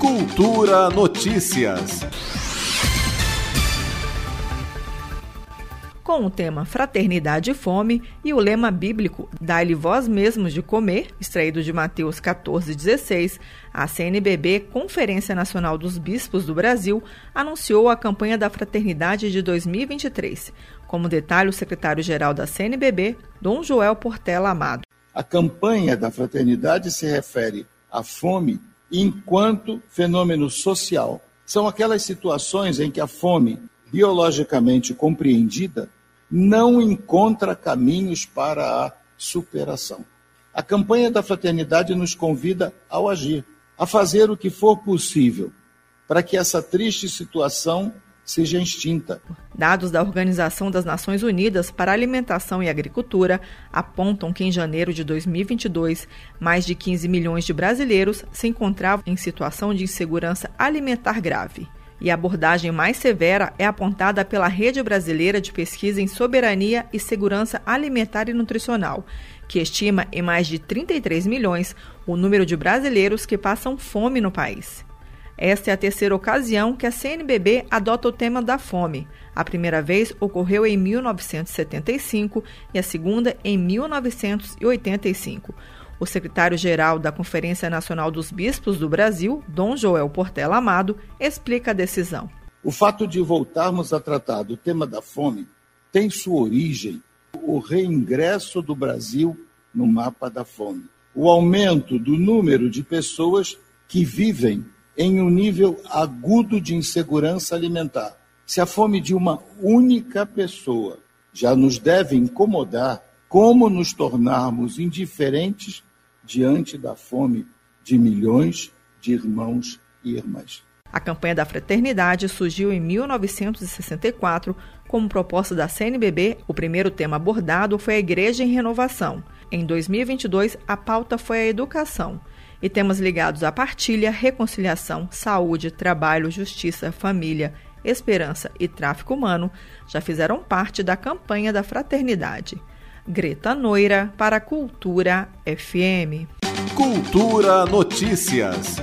Cultura Notícias. Com o tema Fraternidade e Fome e o lema bíblico Dai-lhe vós mesmos de comer, extraído de Mateus 14,16, a CNBB, Conferência Nacional dos Bispos do Brasil, anunciou a campanha da Fraternidade de 2023. Como detalhe o secretário-geral da CNBB, Dom Joel Portela Amado. A campanha da fraternidade se refere à fome enquanto fenômeno social. São aquelas situações em que a fome, biologicamente compreendida, não encontra caminhos para a superação. A campanha da fraternidade nos convida ao agir, a fazer o que for possível para que essa triste situação seja extinta. Dados da Organização das Nações Unidas para Alimentação e Agricultura apontam que em janeiro de 2022, mais de 15 milhões de brasileiros se encontravam em situação de insegurança alimentar grave. E a abordagem mais severa é apontada pela Rede Brasileira de Pesquisa em Soberania e Segurança Alimentar e Nutricional, que estima em mais de 33 milhões o número de brasileiros que passam fome no país. Esta é a terceira ocasião que a CNBB adota o tema da fome. A primeira vez ocorreu em 1975 e a segunda em 1985. O secretário-geral da Conferência Nacional dos Bispos do Brasil, Dom Joel Portela Amado, explica a decisão. O fato de voltarmos a tratar do tema da fome tem sua origem o reingresso do Brasil no mapa da fome, o aumento do número de pessoas que vivem em um nível agudo de insegurança alimentar. Se a fome de uma única pessoa já nos deve incomodar, como nos tornarmos indiferentes diante da fome de milhões de irmãos e irmãs? A campanha da fraternidade surgiu em 1964 como proposta da CNBB. O primeiro tema abordado foi a Igreja em Renovação. Em 2022, a pauta foi a educação e temas ligados à partilha, reconciliação, saúde, trabalho, justiça, família, esperança e tráfico humano já fizeram parte da campanha da fraternidade. Greta Noira para Cultura FM. Cultura Notícias.